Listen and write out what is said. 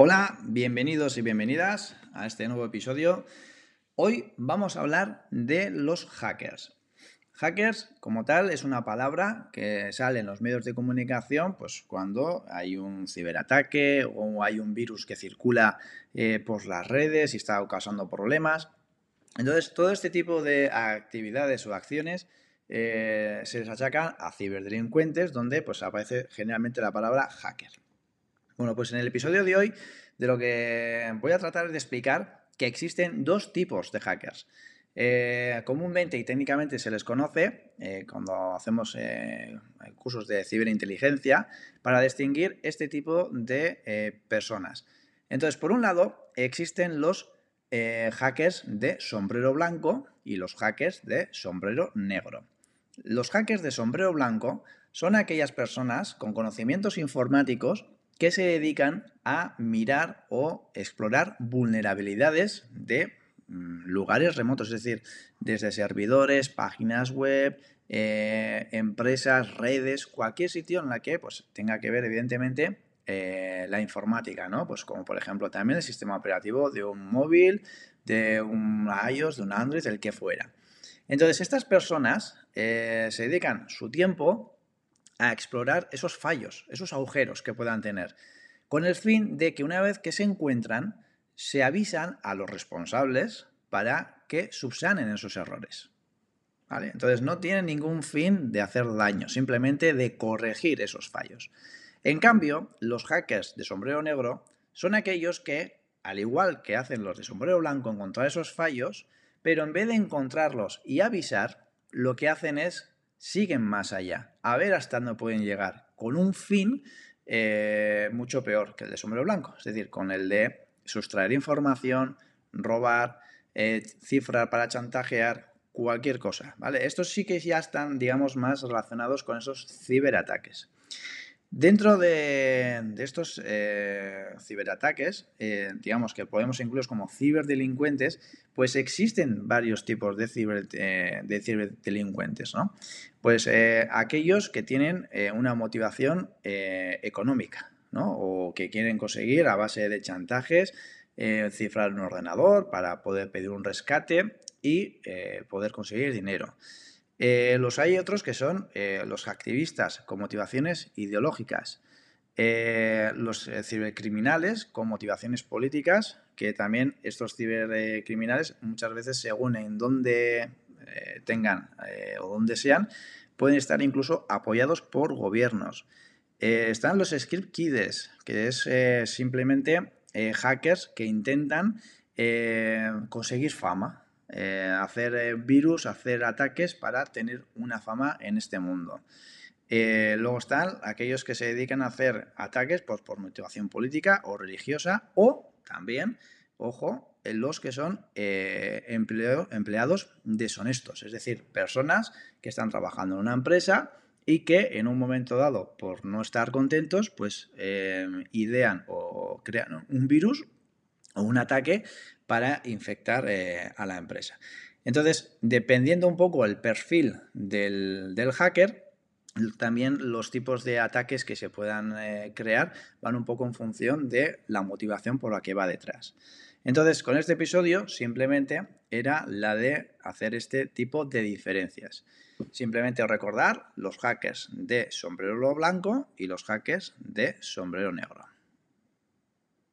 Hola, bienvenidos y bienvenidas a este nuevo episodio. Hoy vamos a hablar de los hackers. Hackers, como tal, es una palabra que sale en los medios de comunicación pues, cuando hay un ciberataque o hay un virus que circula eh, por las redes y está causando problemas. Entonces, todo este tipo de actividades o acciones eh, se les achacan a ciberdelincuentes, donde pues, aparece generalmente la palabra hacker. Bueno, pues en el episodio de hoy de lo que voy a tratar de explicar que existen dos tipos de hackers. Eh, comúnmente y técnicamente se les conoce eh, cuando hacemos eh, cursos de ciberinteligencia para distinguir este tipo de personas. Entonces, por un lado, existen los hackers de sombrero blanco y los hackers de sombrero negro. Los hackers de sombrero blanco son aquellas personas con conocimientos informáticos que se dedican a mirar o explorar vulnerabilidades de mm, lugares remotos, es decir, desde servidores, páginas web, eh, empresas, redes, cualquier sitio en la que pues, tenga que ver, evidentemente, eh, la informática, ¿no? Pues como por ejemplo también el sistema operativo de un móvil, de un iOS, de un Android, el que fuera. Entonces, estas personas eh, se dedican su tiempo a explorar esos fallos, esos agujeros que puedan tener, con el fin de que una vez que se encuentran, se avisan a los responsables para que subsanen esos errores. ¿Vale? Entonces no tienen ningún fin de hacer daño, simplemente de corregir esos fallos. En cambio, los hackers de sombrero negro son aquellos que, al igual que hacen los de sombrero blanco, encontrar esos fallos, pero en vez de encontrarlos y avisar, lo que hacen es siguen más allá, a ver hasta dónde pueden llegar, con un fin eh, mucho peor que el de sombrero blanco, es decir, con el de sustraer información, robar, eh, cifrar para chantajear, cualquier cosa, ¿vale? Estos sí que ya están, digamos, más relacionados con esos ciberataques. Dentro de, estos eh, ciberataques, eh, digamos que podemos incluir como ciberdelincuentes, pues existen varios tipos de, ciber, eh, de ciberdelincuentes, ¿no? Pues aquellos que tienen una motivación económica, ¿no? O que quieren conseguir a base de chantajes cifrar un ordenador para poder pedir un rescate y poder conseguir dinero. Eh, los hay otros que son eh, los activistas con motivaciones ideológicas, eh, los cibercriminales con motivaciones políticas, que también estos cibercriminales muchas veces según en dónde tengan o donde sean, pueden estar incluso apoyados por gobiernos. están los script kids, que es simplemente hackers que intentan conseguir fama, eh, hacer eh, virus, hacer ataques para tener una fama en este mundo. Eh, luego están aquellos que se dedican a hacer ataques pues, por motivación política o religiosa o también, ojo, los que son empleados deshonestos, es decir, personas que están trabajando en una empresa y que en un momento dado, por no estar contentos, pues idean o crean un virus o un ataque para infectar eh, a la empresa. Entonces, dependiendo un poco el perfil del, hacker, también los tipos de ataques que se puedan eh, crear van un poco en función de la motivación por la que va detrás. Entonces, con este episodio simplemente era la de hacer este tipo de diferencias. Simplemente recordar los hackers de sombrero blanco y los hackers de sombrero negro.